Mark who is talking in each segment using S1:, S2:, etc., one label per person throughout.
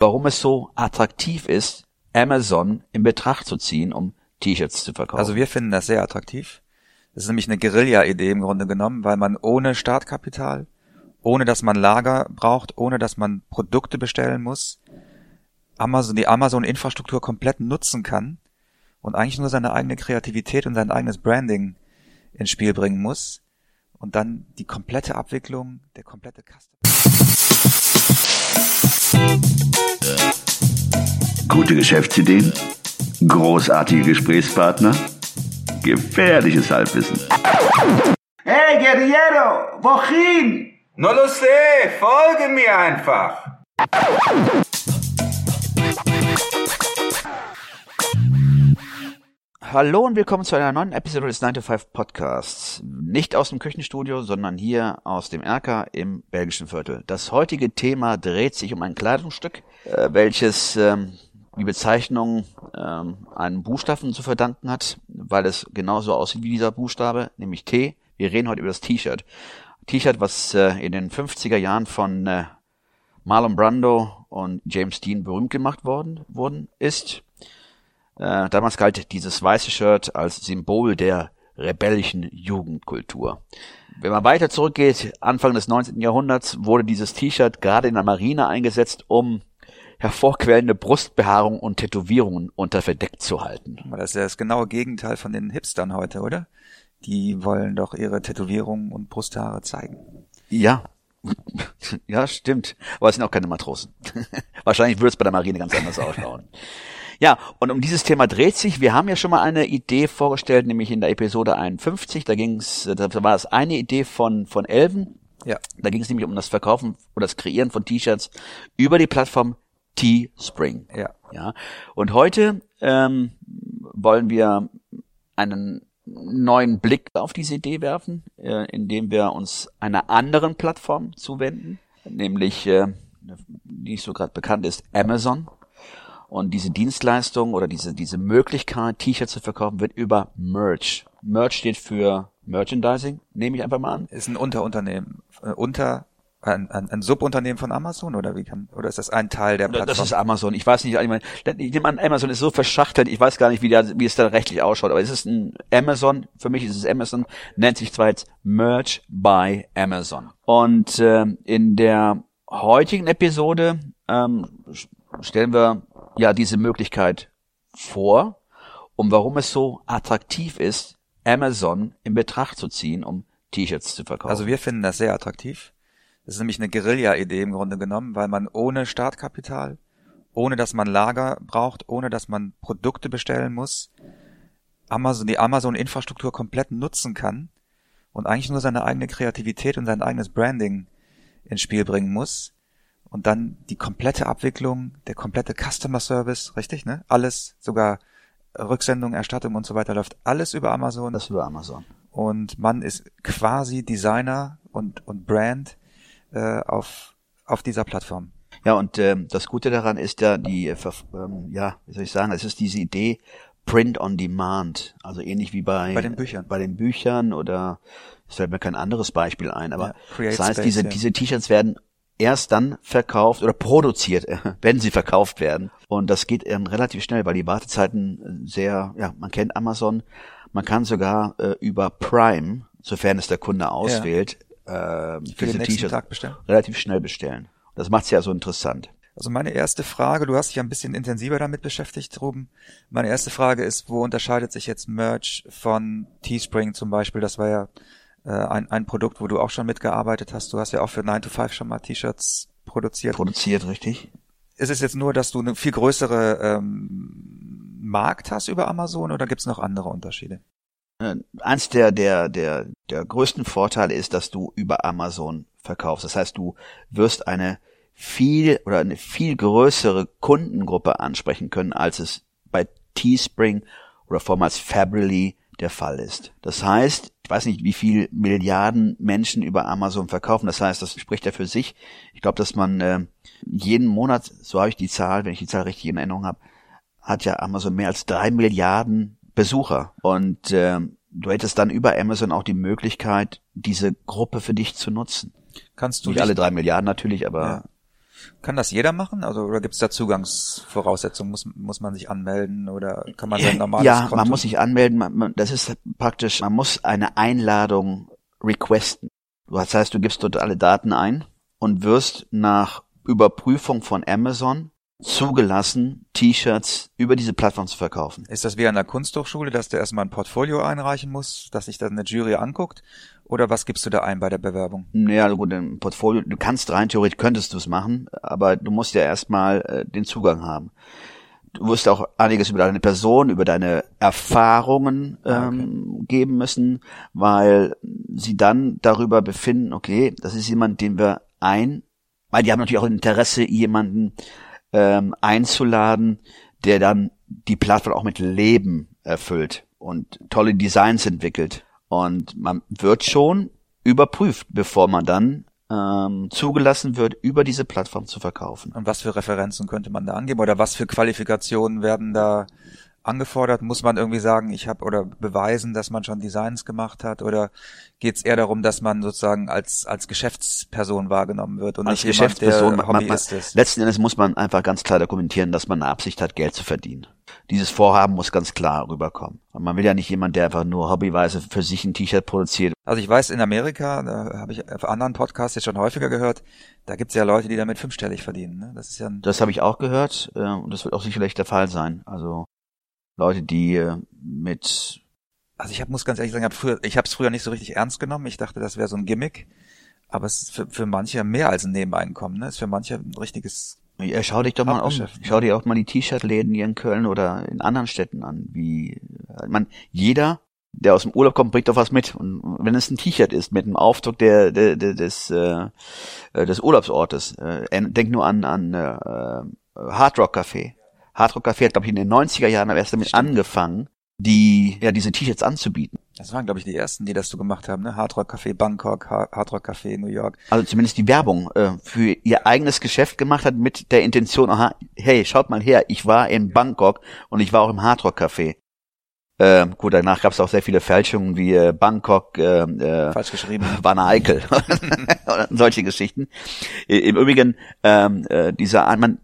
S1: warum es so attraktiv ist, Amazon in Betracht zu ziehen, um T-Shirts zu verkaufen.
S2: Also wir finden das sehr attraktiv. Das ist nämlich eine Guerilla-Idee im Grunde genommen, weil man ohne Startkapital, ohne dass man Lager braucht, ohne dass man Produkte bestellen muss, Amazon, die Amazon-Infrastruktur komplett nutzen kann und eigentlich nur seine eigene Kreativität und sein eigenes Branding ins Spiel bringen muss und dann die komplette Abwicklung, der komplette Custom.
S3: Gute Geschäftsideen, großartige Gesprächspartner, gefährliches Halbwissen.
S4: Hey Guerriero, wohin?
S5: No lo sé, folge mir einfach.
S1: Hallo und willkommen zu einer neuen Episode des 9 to 5 Podcasts. Nicht aus dem Küchenstudio, sondern hier aus dem Erker im belgischen Viertel. Das heutige Thema dreht sich um ein Kleidungsstück, äh, welches ähm, die Bezeichnung ähm, einem Buchstaben zu verdanken hat, weil es genauso aussieht wie dieser Buchstabe, nämlich T. Wir reden heute über das T-Shirt. T-Shirt, was äh, in den 50er Jahren von äh, Marlon Brando und James Dean berühmt gemacht worden, worden ist. Äh, damals galt dieses weiße Shirt als Symbol der rebellischen Jugendkultur. Wenn man weiter zurückgeht, Anfang des 19. Jahrhunderts wurde dieses T-Shirt gerade in der Marine eingesetzt, um hervorquellende Brustbehaarung und Tätowierungen unter verdeckt zu halten.
S2: Das ist ja das genaue Gegenteil von den Hipstern heute, oder? Die wollen doch ihre Tätowierungen und Brusthaare zeigen.
S1: Ja. Ja, stimmt. Aber es sind auch keine Matrosen. Wahrscheinlich würde es bei der Marine ganz anders ausschauen. Ja, und um dieses Thema dreht sich. Wir haben ja schon mal eine Idee vorgestellt, nämlich in der Episode 51. Da ging's, da war es eine Idee von, von Elven.
S2: Ja.
S1: Da ging es nämlich um das Verkaufen oder das Kreieren von T-Shirts über die Plattform Teespring.
S2: Ja.
S1: Ja. Und heute ähm, wollen wir einen neuen Blick auf diese Idee werfen, äh, indem wir uns einer anderen Plattform zuwenden, nämlich äh, die so gerade bekannt ist, Amazon. Und diese Dienstleistung oder diese, diese Möglichkeit, T-Shirts zu verkaufen, wird über Merch. Merch steht für Merchandising, nehme ich einfach mal an.
S2: Ist ein Unterunternehmen, äh, unter ein, ein, ein Subunternehmen von Amazon oder wie kann oder ist das ein Teil der Plattform?
S1: Das ist Amazon. Ich weiß nicht, ich meine, ich nehme an, Amazon ist so verschachtelt, ich weiß gar nicht, wie, der, wie es da rechtlich ausschaut, aber es ist ein Amazon, für mich ist es Amazon, nennt sich zwar jetzt Merch by Amazon. Und äh, in der heutigen Episode ähm, stellen wir ja diese Möglichkeit vor, um warum es so attraktiv ist, Amazon in Betracht zu ziehen, um T-Shirts zu verkaufen.
S2: Also wir finden das sehr attraktiv. Das ist nämlich eine Guerilla-Idee im Grunde genommen, weil man ohne Startkapital, ohne dass man Lager braucht, ohne dass man Produkte bestellen muss, Amazon, die Amazon-Infrastruktur komplett nutzen kann und eigentlich nur seine eigene Kreativität und sein eigenes Branding ins Spiel bringen muss und dann die komplette Abwicklung, der komplette Customer Service, richtig, ne? Alles, sogar Rücksendung, Erstattung und so weiter läuft alles über Amazon.
S1: Das über Amazon.
S2: Und man ist quasi Designer und, und Brand äh, auf, auf dieser Plattform.
S1: Ja, und ähm, das Gute daran ist ja die, äh, ähm, ja, wie soll ich sagen, es ist diese Idee Print on Demand, also ähnlich wie bei
S2: bei den Büchern,
S1: bei den Büchern oder es fällt mir kein anderes Beispiel ein, aber
S2: ja,
S1: das heißt,
S2: Space,
S1: diese
S2: ja.
S1: diese T-Shirts werden erst dann verkauft oder produziert, wenn sie verkauft werden. Und das geht ähm, relativ schnell, weil die Wartezeiten sehr, ja, man kennt Amazon, man kann sogar äh, über Prime, sofern es der Kunde auswählt, ja. äh,
S2: für den nächsten Tag bestellen.
S1: relativ schnell bestellen. Das macht es ja so interessant.
S2: Also meine erste Frage, du hast dich ja ein bisschen intensiver damit beschäftigt, Ruben. Meine erste Frage ist, wo unterscheidet sich jetzt Merch von Teespring zum Beispiel? Das war ja äh, ein, ein Produkt, wo du auch schon mitgearbeitet hast. Du hast ja auch für 9 to 5 schon mal T-Shirts produziert.
S1: Produziert, richtig.
S2: Ist es jetzt nur, dass du eine viel größere ähm, Markt hast über Amazon oder gibt es noch andere Unterschiede?
S1: Äh, eins der, der, der, der größten Vorteile ist, dass du über Amazon verkaufst. Das heißt, du wirst eine viel oder eine viel größere Kundengruppe ansprechen können, als es bei Teespring oder vormals Fabrily der Fall ist. Das heißt, ich weiß nicht, wie viel Milliarden Menschen über Amazon verkaufen. Das heißt, das spricht ja für sich. Ich glaube, dass man äh, jeden Monat, so habe ich die Zahl, wenn ich die Zahl richtig in Erinnerung habe, hat ja Amazon mehr als drei Milliarden Besucher. Und äh, du hättest dann über Amazon auch die Möglichkeit, diese Gruppe für dich zu nutzen.
S2: Kannst du
S1: Nicht alle drei Milliarden natürlich, aber
S2: Ja. Kann das jeder machen? Also oder gibt es da Zugangsvoraussetzungen? Muss, muss man sich anmelden oder kann man sein normales
S1: ja,
S2: Konto?
S1: man muss sich anmelden. Man, das ist praktisch, man muss eine Einladung requesten. Das heißt, du gibst dort alle Daten ein und wirst nach Überprüfung von Amazon zugelassen, T-Shirts über diese Plattform zu verkaufen.
S2: Ist das wie an der Kunsthochschule, dass du erstmal ein Portfolio einreichen musst, dass sich dann eine Jury anguckt? Oder was gibst du da ein bei der Bewerbung?
S1: Ja, gut, ein Portfolio, du kannst rein theoretisch könntest du es machen, aber du musst ja erstmal äh, den Zugang haben. Du wirst auch einiges über deine Person, über deine Erfahrungen ähm, geben müssen, weil sie dann darüber befinden, okay, das ist jemand, den wir ein, weil die haben natürlich auch Interesse, jemanden ähm, einzuladen, der dann die Plattform auch mit Leben erfüllt und tolle Designs entwickelt. Und man wird schon überprüft, bevor man dann ähm, zugelassen wird, über diese Plattform zu verkaufen.
S2: Und was für Referenzen könnte man da angeben? Oder was für Qualifikationen werden da angefordert? Muss man irgendwie sagen, ich habe oder beweisen, dass man schon Designs gemacht hat? Oder geht es eher darum, dass man sozusagen als als Geschäftsperson wahrgenommen wird und
S1: Als
S2: nicht jemand,
S1: Geschäftsperson,
S2: der
S1: man, man,
S2: Hobbyist ist?
S1: letzten Endes muss man einfach ganz klar dokumentieren, dass man eine Absicht hat, Geld zu verdienen. Dieses Vorhaben muss ganz klar rüberkommen. Und man will ja nicht jemand, der einfach nur hobbyweise für sich ein T-Shirt produziert.
S2: Also ich weiß, in Amerika, da habe ich auf anderen Podcasts jetzt schon häufiger gehört, da gibt es ja Leute, die damit fünfstellig verdienen. Ne? Das ist ja
S1: Das habe ich auch gehört äh, und das wird auch sicherlich der Fall sein. Also Leute, die äh, mit
S2: also ich hab, muss ganz ehrlich sagen, ich habe früher, ich habe es früher nicht so richtig ernst genommen. Ich dachte, das wäre so ein Gimmick, aber es ist für, für manche mehr als ein Nebeneinkommen. Ne? Es ist für manche ein richtiges
S1: Ja, schau dich doch mal um.
S2: Ne?
S1: Schau dir auch mal die T-Shirt-Läden hier in Köln oder in anderen Städten an. Wie, äh, man, jeder, der aus dem Urlaub kommt, bringt doch was mit. Und wenn es ein T-Shirt ist mit einem Aufdruck der, der, der des, äh, äh, des Urlaubsortes, äh, denk nur an, an äh, Hard Rock Café. Hard Rock Café hat, glaube ich, in den 90er Jahren erst damit angefangen, die, ja, diese T-Shirts anzubieten.
S2: Das waren, glaube ich, die ersten, die das so gemacht haben, ne? Hard Rock Café Bangkok, Ha- Hard Rock Café New York.
S1: also zumindest die Werbung äh, für ihr eigenes Geschäft gemacht hat mit der Intention, aha, hey, schaut mal her, ich war in Bangkok und ich war auch im Hardrock Café. Ähm, gut, danach gab es auch sehr viele Fälschungen wie äh, Bangkok, äh, äh,
S2: Falsch geschrieben.
S1: Wanne Eickel oder solche Geschichten. Im Übrigen, ähm, äh, dieser, man,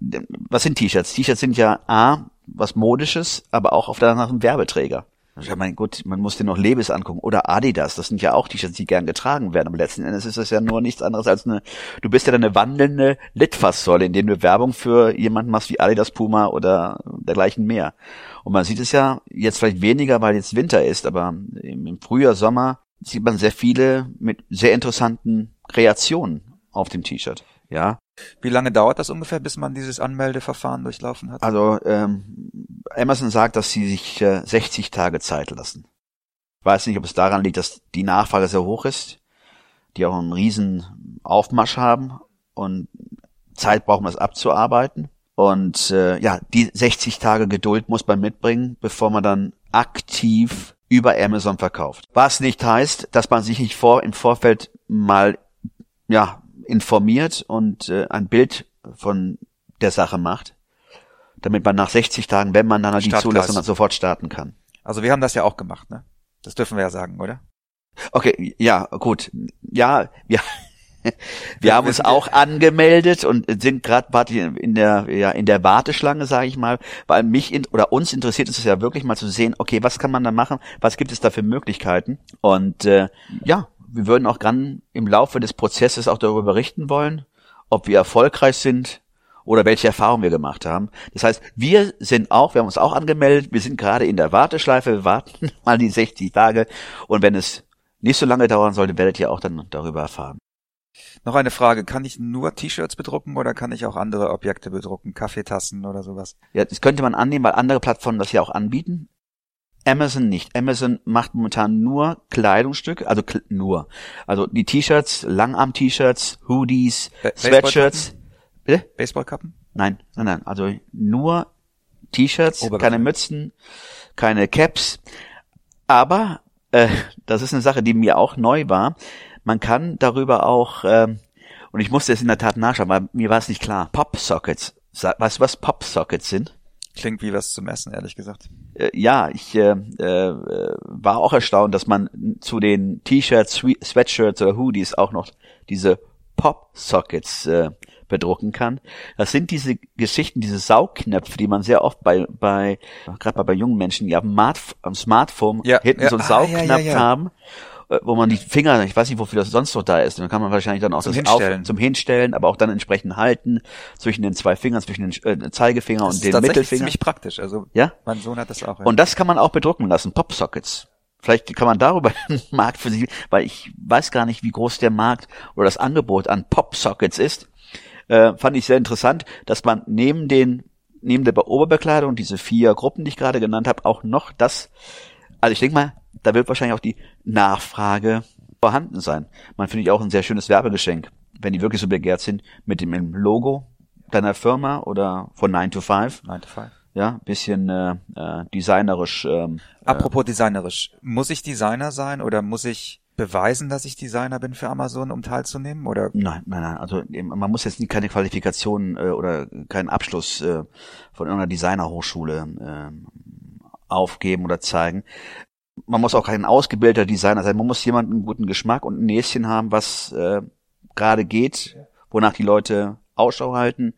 S1: was sind T-Shirts? T-Shirts sind ja A, was Modisches, aber auch auf der anderen Werbeträger. Ja, mein Gott, man muss dir noch Lebes angucken. Oder Adidas, das sind ja auch T-Shirts, die gern getragen werden. Aber letzten Endes ist das ja nur nichts anderes als eine, du bist ja eine wandelnde Litfaßsäule, in dem du Werbung für jemanden machst wie Adidas, Puma oder dergleichen mehr. Und man sieht es ja jetzt vielleicht weniger, weil jetzt Winter ist, aber im Frühjahr, Sommer sieht man sehr viele mit sehr interessanten Kreationen auf dem T-Shirt. Ja,
S2: Wie lange dauert das ungefähr, bis man dieses Anmeldeverfahren durchlaufen hat?
S1: also ähm, Amazon sagt, dass sie sich äh, 60 Tage Zeit lassen. Ich weiß nicht, ob es daran liegt, dass die Nachfrage sehr hoch ist, die auch einen riesen Aufmarsch haben und Zeit brauchen, das abzuarbeiten. Und äh, ja, die 60 Tage Geduld muss man mitbringen, bevor man dann aktiv über Amazon verkauft. Was nicht heißt, dass man sich nicht vor im Vorfeld mal ja informiert und äh, ein Bild von der Sache macht, damit man nach 60 Tagen, wenn man dann die
S2: Startklar
S1: Zulassung hat, sofort starten kann.
S2: Also wir haben das ja auch gemacht, ne? Das dürfen wir ja sagen, oder?
S1: Okay, ja, gut. Ja, wir, wir haben uns auch angemeldet und sind gerade in der ja in der Warteschlange, sage ich mal, weil mich in, oder uns interessiert es ja wirklich mal zu sehen, okay, was kann man da machen, was gibt es da für Möglichkeiten und äh, ja, wir würden auch gern im Laufe des Prozesses auch darüber berichten wollen, ob wir erfolgreich sind oder welche Erfahrungen wir gemacht haben. Das heißt, wir sind auch, wir haben uns auch angemeldet, wir sind gerade in der Warteschleife, wir warten mal die 60 Tage und wenn es nicht so lange dauern sollte, werdet ihr auch dann darüber erfahren.
S2: Noch eine Frage, kann ich nur T-Shirts bedrucken oder kann ich auch andere Objekte bedrucken, Kaffeetassen oder sowas?
S1: Ja, das könnte man annehmen, weil andere Plattformen das ja auch anbieten. Amazon nicht. Amazon macht momentan nur Kleidungsstücke, also kl nur. Also die T-Shirts, Langarm-T-Shirts, Hoodies,
S2: Ba-
S1: Sweatshirts. Bitte?
S2: Baseballkappen?
S1: Nein, nein, nein. Also nur T-Shirts, keine Mützen, keine Caps. Aber äh, das ist eine Sache, die mir auch neu war. Man kann darüber auch, ähm, und ich musste es in der Tat nachschauen, weil mir war es nicht klar. Pop-Sockets. Weißt du, was Pop-Sockets sind?
S2: Klingt wie was zum Essen, ehrlich gesagt.
S1: Äh, ja, ich äh, äh, war auch erstaunt, dass man zu den T-Shirts, Swe- Sweatshirts oder Hoodies auch noch diese Pop-Sockets äh, bedrucken kann. Das sind diese Geschichten, diese Saugknöpfe, die man sehr oft bei, bei gerade bei jungen Menschen, die am, Smartphone
S2: Ja,
S1: hinten
S2: ja.
S1: so einen
S2: Ah,
S1: Saugknopf
S2: ja, ja,
S1: haben, wo man die Finger, ich weiß nicht, wofür das sonst noch da ist, dann kann man wahrscheinlich dann auch
S2: Zum
S1: das
S2: Hinstellen.
S1: Auf, zum Hinstellen, aber auch dann entsprechend halten zwischen den zwei Fingern, zwischen den äh, Zeigefinger
S2: Das
S1: und
S2: ist
S1: den Mittelfinger.
S2: ziemlich praktisch. Also
S1: Ja?
S2: mein Sohn hat das auch. Ja.
S1: Und das kann man auch bedrucken lassen, Popsockets. Vielleicht kann man darüber einen Markt für sich, weil ich weiß gar nicht, wie groß der Markt oder das Angebot an Popsockets ist. Äh, fand ich sehr interessant, dass man neben den, neben der Oberbekleidung, diese vier Gruppen, die ich gerade genannt habe, auch noch das, also ich denke mal, da wird wahrscheinlich auch die Nachfrage vorhanden sein. Man finde ich auch ein sehr schönes Werbegeschenk, wenn die wirklich so begehrt sind, mit dem Logo deiner Firma oder von 9 to 5
S2: 9 to 5.
S1: ja, bisschen äh, äh, designerisch. Ähm,
S2: Apropos designerisch, muss ich Designer sein oder muss ich beweisen, dass ich Designer bin für Amazon, um teilzunehmen? Oder
S1: nein, nein, nein. Also man muss jetzt nie keine Qualifikation äh, oder keinen Abschluss äh, von irgendeiner Designerhochschule äh, aufgeben oder zeigen. Man muss auch kein ausgebildeter Designer sein. Man muss jemanden einen guten Geschmack und ein Näschen haben, was äh, gerade geht, wonach die Leute Ausschau halten.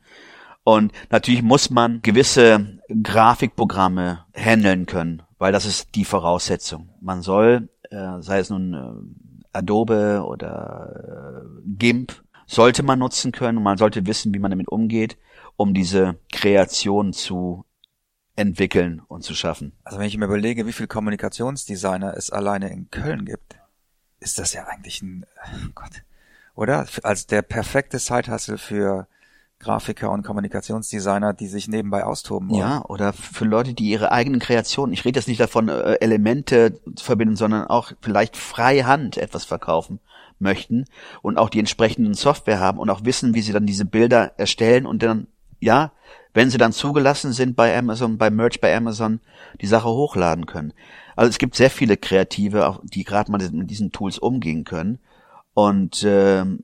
S1: Und natürlich muss man gewisse Grafikprogramme handeln können, weil das ist die Voraussetzung. Man soll, äh, sei es nun äh, Adobe oder äh, GIMP, sollte man nutzen können und man sollte wissen, wie man damit umgeht, um diese Kreation zu entwickeln und zu schaffen.
S2: also wenn ich mir überlege, wie viel Kommunikationsdesigner es alleine in Köln gibt, ist das ja eigentlich ein oh Gott, oder? Als der perfekte Side-Hustle für Grafiker und Kommunikationsdesigner, die sich nebenbei austoben wollen.
S1: Ja, oder für Leute, die ihre eigenen Kreationen, ich rede jetzt nicht davon, äh, Elemente zu verbinden, sondern auch vielleicht freihand etwas verkaufen möchten und auch die entsprechenden Software haben und auch wissen, wie sie dann diese Bilder erstellen und dann, ja, wenn sie dann zugelassen sind bei Amazon, bei Merch bei Amazon, die Sache hochladen können. Also es gibt sehr viele Kreative, die gerade mal mit diesen Tools umgehen können. Und ähm,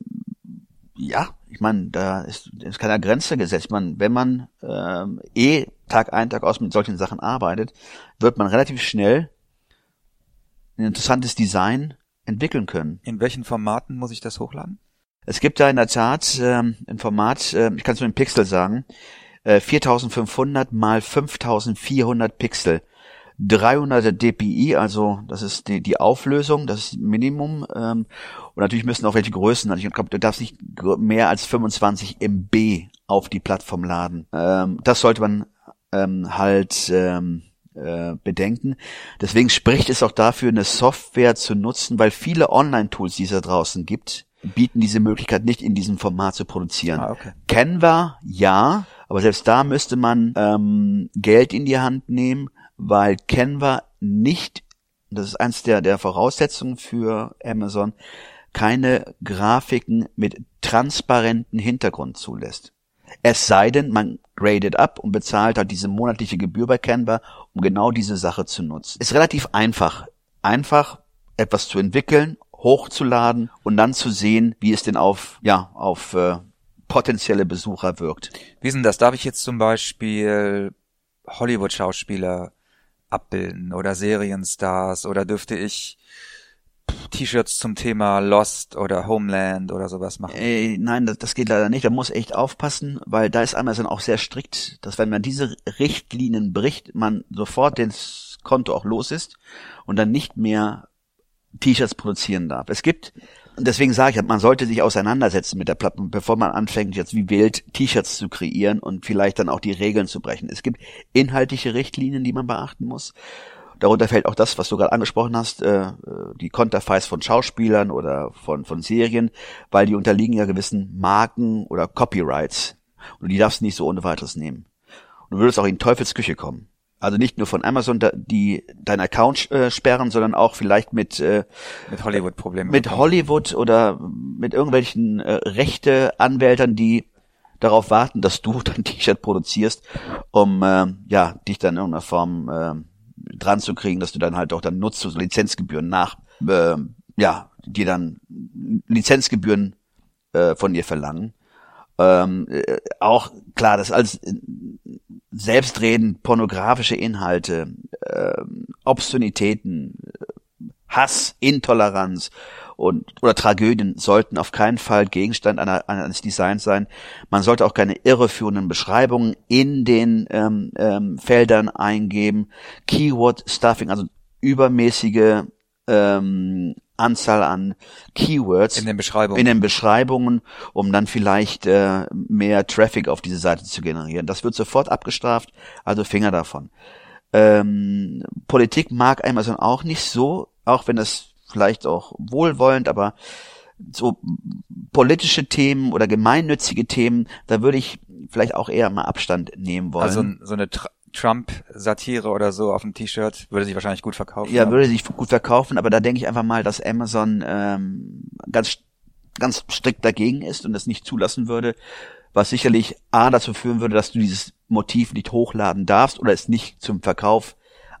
S1: ja, ich meine, da ist, ist keine Grenze gesetzt. Man, wenn man ähm, eh Tag ein, Tag aus mit solchen Sachen arbeitet, wird man relativ schnell ein interessantes Design entwickeln können.
S2: In welchen Formaten muss ich das hochladen?
S1: Es gibt da in der Tat ähm, ein Format, äh, ich kann es nur in Pixel sagen, äh, 4500 mal 5400 Pixel. 300 dpi, also das ist die, die Auflösung, das ist Minimum. Ähm, und natürlich müssen auch welche Größen, also ich glaube, du darfst nicht mehr als 25 MB auf die Plattform laden. Ähm, das sollte man ähm, halt ähm, äh, bedenken. Deswegen spricht es auch dafür, eine Software zu nutzen, weil viele Online-Tools, die es da draußen gibt, bieten diese Möglichkeit nicht in diesem Format zu produzieren.
S2: Ah, okay.
S1: Canva, ja, aber selbst da müsste man ähm, Geld in die Hand nehmen, weil Canva nicht, das ist eins der, der Voraussetzungen für Amazon, keine Grafiken mit transparenten Hintergrund zulässt. Es sei denn, man gradet up und bezahlt halt diese monatliche Gebühr bei Canva, um genau diese Sache zu nutzen. Ist relativ einfach. Einfach etwas zu entwickeln, hochzuladen und dann zu sehen, wie es denn auf, ja, auf äh, potenzielle Besucher wirkt.
S2: Wie ist denn das? Darf ich jetzt zum Beispiel Hollywood-Schauspieler abbilden oder Serienstars oder dürfte ich T-Shirts zum Thema Lost oder Homeland oder sowas machen?
S1: Äh, nein, das, das geht leider nicht. Da muss echt aufpassen, weil da ist Amazon auch sehr strikt, dass wenn man diese Richtlinien bricht, man sofort das Konto auch los ist und dann nicht mehr T-Shirts produzieren darf. Es gibt, und deswegen sage ich, man sollte sich auseinandersetzen mit der Plattform, bevor man anfängt, jetzt wie wild T-Shirts zu kreieren und vielleicht dann auch die Regeln zu brechen. Es gibt inhaltliche Richtlinien, die man beachten muss. Darunter fällt auch das, was du gerade angesprochen hast, äh, die Konterfeis von Schauspielern oder von, von Serien, weil die unterliegen ja gewissen Marken oder Copyrights. Und die darfst du nicht so ohne weiteres nehmen. Und du würdest auch in Teufelsküche kommen. Also nicht nur von Amazon, da- die deinen Account äh, sperren, sondern auch vielleicht mit, äh,
S2: Mit Hollywood-Problemen.
S1: mit Hollywood oder mit irgendwelchen äh, Rechte-Anwältern, die darauf warten, dass du dein T-Shirt produzierst, um äh, ja dich dann in irgendeiner Form äh, dran zu kriegen, dass du dann halt auch dann Nutz- und Lizenzgebühren nach, äh, ja, die dann Lizenzgebühren äh, von dir verlangen. Ähm, äh, auch klar, das alles selbstredend pornografische Inhalte, ähm, Obszönitäten, äh, Hass, Intoleranz und oder Tragödien sollten auf keinen Fall Gegenstand einer, eines Designs sein. Man sollte auch keine irreführenden Beschreibungen in den ähm, ähm, Feldern eingeben. Keyword Stuffing, also übermäßige ähm, Anzahl an Keywords
S2: In den Beschreibungen.
S1: in den Beschreibungen, um dann vielleicht äh, mehr Traffic auf diese Seite zu generieren. Das wird sofort abgestraft, also Finger davon. Ähm, Politik mag Amazon auch nicht so, auch wenn es vielleicht auch wohlwollend, aber so politische Themen oder gemeinnützige Themen, da würde ich vielleicht auch eher mal Abstand nehmen wollen.
S2: Also so eine Trump-Satire oder so auf dem T-Shirt würde sich wahrscheinlich gut verkaufen.
S1: Ja, würde sich gut verkaufen, aber da denke ich einfach mal, dass Amazon ähm, ganz ganz strikt dagegen ist und das nicht zulassen würde, was sicherlich A dazu führen würde, dass du dieses Motiv nicht hochladen darfst oder es nicht zum Verkauf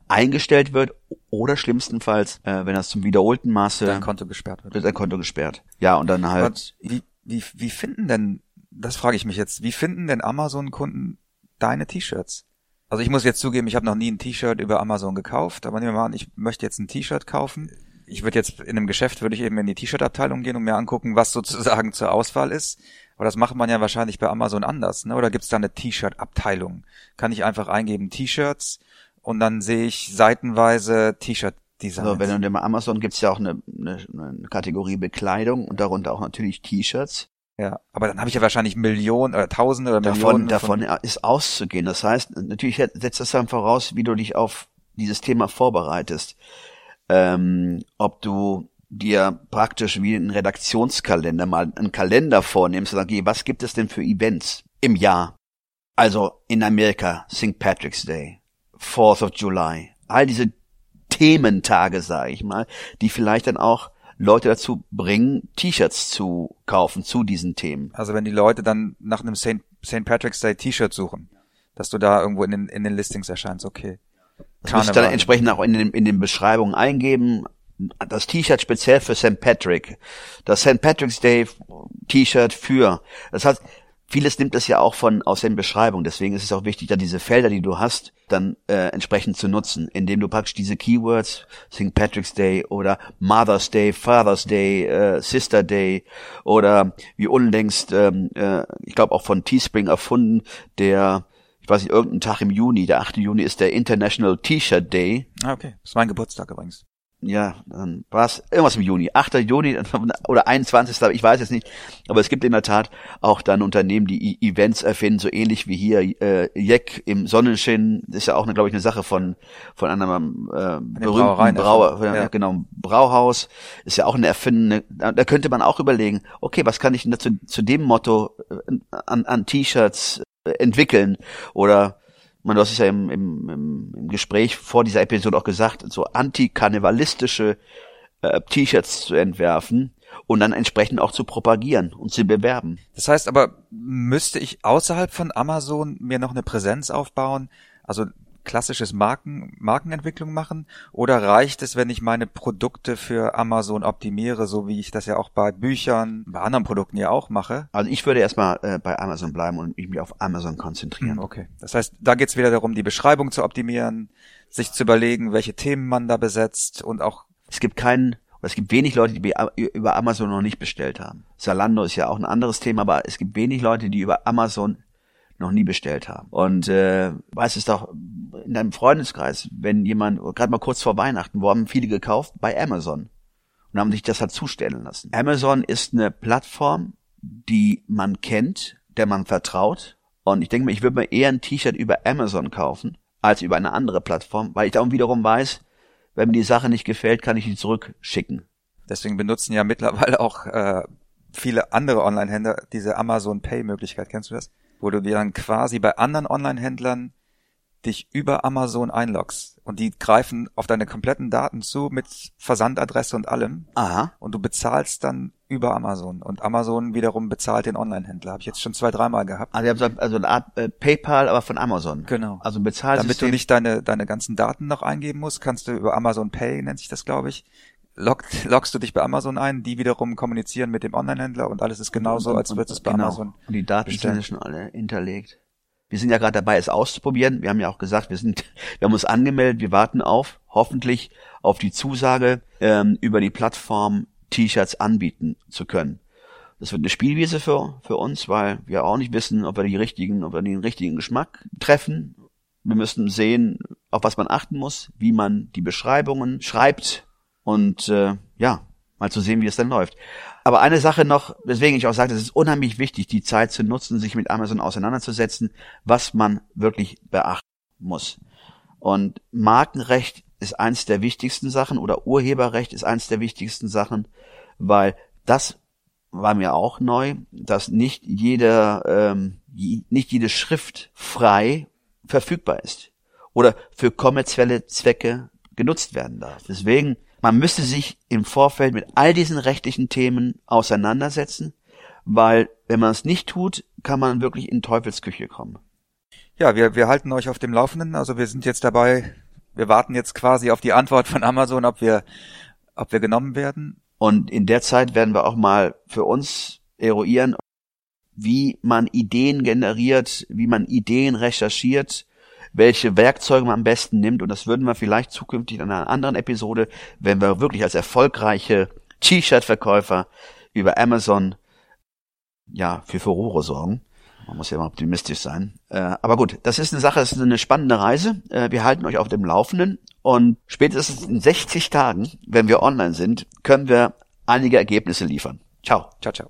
S1: eingestellt wird oder schlimmstenfalls, äh, wenn das zum wiederholten Maße
S2: dein Konto gesperrt wird.
S1: wird dein Konto gesperrt. Ja, und dann
S2: Aber
S1: halt
S2: wie, wie, wie finden denn, das frage ich mich jetzt, wie finden denn Amazon-Kunden deine T-Shirts? Also ich muss jetzt zugeben, ich habe noch nie ein T-Shirt über Amazon gekauft, aber nehmen wir mal an, ich möchte jetzt ein T-Shirt kaufen. Ich würde jetzt in einem Geschäft, würde ich eben in die T-Shirt-Abteilung gehen und mir angucken, was sozusagen zur Auswahl ist. Aber das macht man ja wahrscheinlich bei Amazon anders, ne? Oder gibt's da eine T-Shirt-Abteilung? Kann ich einfach eingeben T-Shirts und dann sehe ich seitenweise T-Shirt-Designs.
S1: also wenn du bei Amazon gibt's ja auch eine, eine, eine Kategorie Bekleidung und darunter auch natürlich T-Shirts.
S2: Ja, aber dann habe ich ja wahrscheinlich Millionen oder Tausende oder
S1: Davon,
S2: Millionen
S1: davon ist auszugehen. Das heißt, natürlich setzt das dann voraus, wie du dich auf dieses Thema vorbereitest. Ähm, ob du dir praktisch wie einen Redaktionskalender mal einen Kalender vornimmst und sagst, okay, was gibt es denn für Events im Jahr? Also in Amerika St. Patrick's Day, 4th of July, all diese Thementage, sage ich mal, die vielleicht dann auch Leute dazu bringen, T-Shirts zu kaufen zu diesen Themen.
S2: Also wenn die Leute dann nach einem St. Patrick's Day T-Shirt suchen, dass du da irgendwo in den, in den Listings erscheinst, okay.
S1: Das musst du dann entsprechend auch in den, in den Beschreibungen eingeben. Das T-Shirt speziell für St. Patrick. Das St. Patrick's Day T-Shirt für. Das heißt, vieles nimmt das ja auch von aus den Beschreibungen. Deswegen ist es auch wichtig, da diese Felder, die du hast, dann äh, entsprechend zu nutzen, indem du praktisch diese Keywords St. Patrick's Day oder Mother's Day, Father's Day, äh, Sister Day oder wie unlängst, ähm, äh, ich glaube auch von Teespring erfunden, der ich weiß nicht, irgendein Tag im Juni, der 8. Juni ist der International T-Shirt Day.
S2: Ah, okay. Das ist mein Geburtstag übrigens.
S1: Ja, dann war es irgendwas im Juni. 8. Juni oder 21. Ich weiß es nicht. Aber es gibt in der Tat auch dann Unternehmen, die E- Events erfinden, so ähnlich wie hier äh, Jeck im Sonnenschein. Das ist ja auch, eine, glaube ich, eine Sache von von einem äh, berühmten Brauer, ja.
S2: ja.
S1: genau, Brauhaus. Ist ja auch eine erfindende. Da, da könnte man auch überlegen, okay, was kann ich denn dazu, zu dem Motto äh, an, an T-Shirts äh, entwickeln oder man, du hast es ja im, im, im, Gespräch vor dieser Episode auch gesagt, so antikarnevalistische äh, T-Shirts zu entwerfen und dann entsprechend auch zu propagieren und zu bewerben.
S2: Das heißt aber, müsste ich außerhalb von Amazon mir noch eine Präsenz aufbauen? Also klassisches Marken, Markenentwicklung machen? Oder reicht es, wenn ich meine Produkte für Amazon optimiere, so wie ich das ja auch bei Büchern, bei anderen Produkten ja auch mache?
S1: Also ich würde erstmal äh, bei Amazon bleiben und mich auf Amazon konzentrieren.
S2: Hm, Okay. Das heißt, da geht es wieder darum, die Beschreibung zu optimieren, sich zu überlegen, welche Themen man da besetzt und auch
S1: Es gibt keinen, oder es gibt wenig Leute, die be- über Amazon noch nicht bestellt haben. Zalando ist ja auch ein anderes Thema, aber es gibt wenig Leute, die über Amazon noch nie bestellt haben. Und äh, weiß es doch in deinem Freundeskreis, wenn jemand, gerade mal kurz vor Weihnachten, wo haben viele gekauft? Bei Amazon. Und haben sich das halt zustellen lassen. Amazon ist eine Plattform, die man kennt, der man vertraut. Und ich denke mir, ich würde mir eher ein T-Shirt über Amazon kaufen, als über eine andere Plattform, weil ich darum wiederum weiß, wenn mir die Sache nicht gefällt, kann ich die zurückschicken.
S2: deswegen benutzen ja mittlerweile auch äh, viele andere Online-Händler diese Amazon Pay-Möglichkeit. Kennst du das? Wo du dir dann quasi bei anderen Online-Händlern dich über Amazon einloggst und die greifen auf deine kompletten Daten zu mit Versandadresse und allem
S1: Aha.
S2: und du bezahlst dann über Amazon und Amazon wiederum bezahlt den Online-Händler. Habe ich jetzt schon zwei, dreimal gehabt.
S1: Also, ihr habt so- also eine Art äh, PayPal, aber von Amazon.
S2: Genau.
S1: Also ein Bezahlsystem.
S2: Damit du nicht deine, deine ganzen Daten noch eingeben musst, kannst du über Amazon Pay, nennt sich das, glaube ich, log, loggst du dich bei Amazon ein, die wiederum kommunizieren mit dem Online-Händler und alles ist genauso, als würdest du es bei
S1: genau.
S2: Amazon.
S1: Und die Daten
S2: bestellen.
S1: sind ja schon alle hinterlegt. Wir sind ja gerade dabei, es auszuprobieren. Wir haben ja auch gesagt, wir sind, wir haben uns angemeldet, wir warten auf, hoffentlich auf die Zusage ähm, über die Plattform T-Shirts anbieten zu können. Das wird eine Spielwiese für, für uns, weil wir auch nicht wissen, ob wir die richtigen, ob wir den richtigen Geschmack treffen. Wir müssen sehen, auf was man achten muss, wie man die Beschreibungen schreibt und äh, ja, mal zu sehen, wie es dann läuft. Aber eine Sache noch, weswegen ich auch sage, es ist unheimlich wichtig, die Zeit zu nutzen, sich mit Amazon auseinanderzusetzen, was man wirklich beachten muss. Und Markenrecht ist eins der wichtigsten Sachen oder Urheberrecht ist eins der wichtigsten Sachen, weil das war mir auch neu, dass nicht jeder, ähm, nicht jede Schrift frei verfügbar ist oder für kommerzielle Zwecke genutzt werden darf. Deswegen, man müsste sich im Vorfeld mit all diesen rechtlichen Themen auseinandersetzen, weil wenn man es nicht tut, kann man wirklich in Teufelsküche kommen.
S2: Ja, wir, wir halten euch auf dem Laufenden. Also wir sind jetzt dabei, wir warten jetzt quasi auf die Antwort von Amazon, ob wir, ob wir genommen werden.
S1: Und in der Zeit werden wir auch mal für uns eruieren, wie man Ideen generiert, wie man Ideen recherchiert, welche Werkzeuge man am besten nimmt. Und das würden wir vielleicht zukünftig in einer anderen Episode, wenn wir wirklich als erfolgreiche T-Shirt-Verkäufer über Amazon ja für Furore sorgen. Man muss ja mal optimistisch sein. Äh, aber gut, das ist eine Sache, das ist eine spannende Reise. Äh, wir halten euch auf dem Laufenden und spätestens in 60 Tagen, wenn wir online sind, können wir einige Ergebnisse liefern. Ciao.
S2: Ciao, ciao.